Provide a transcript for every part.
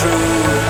true.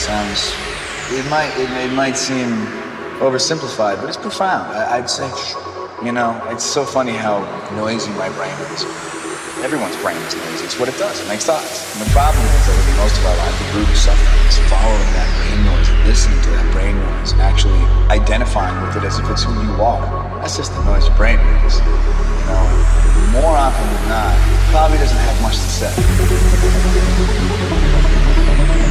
Sounds, it might, it, it might seem oversimplified, but it's profound. I, I'd say, you know, it's so funny how noisy my brain is. Everyone's brain is noisy. It's what it does. It makes thoughts. And the problem is that for most of our life, the root of suffering is following that brain noise, listening to that brain noise, and actually identifying with it as if it's who you are. That's just the noise your brain makes. You know, more often than not, probably doesn't have much to say.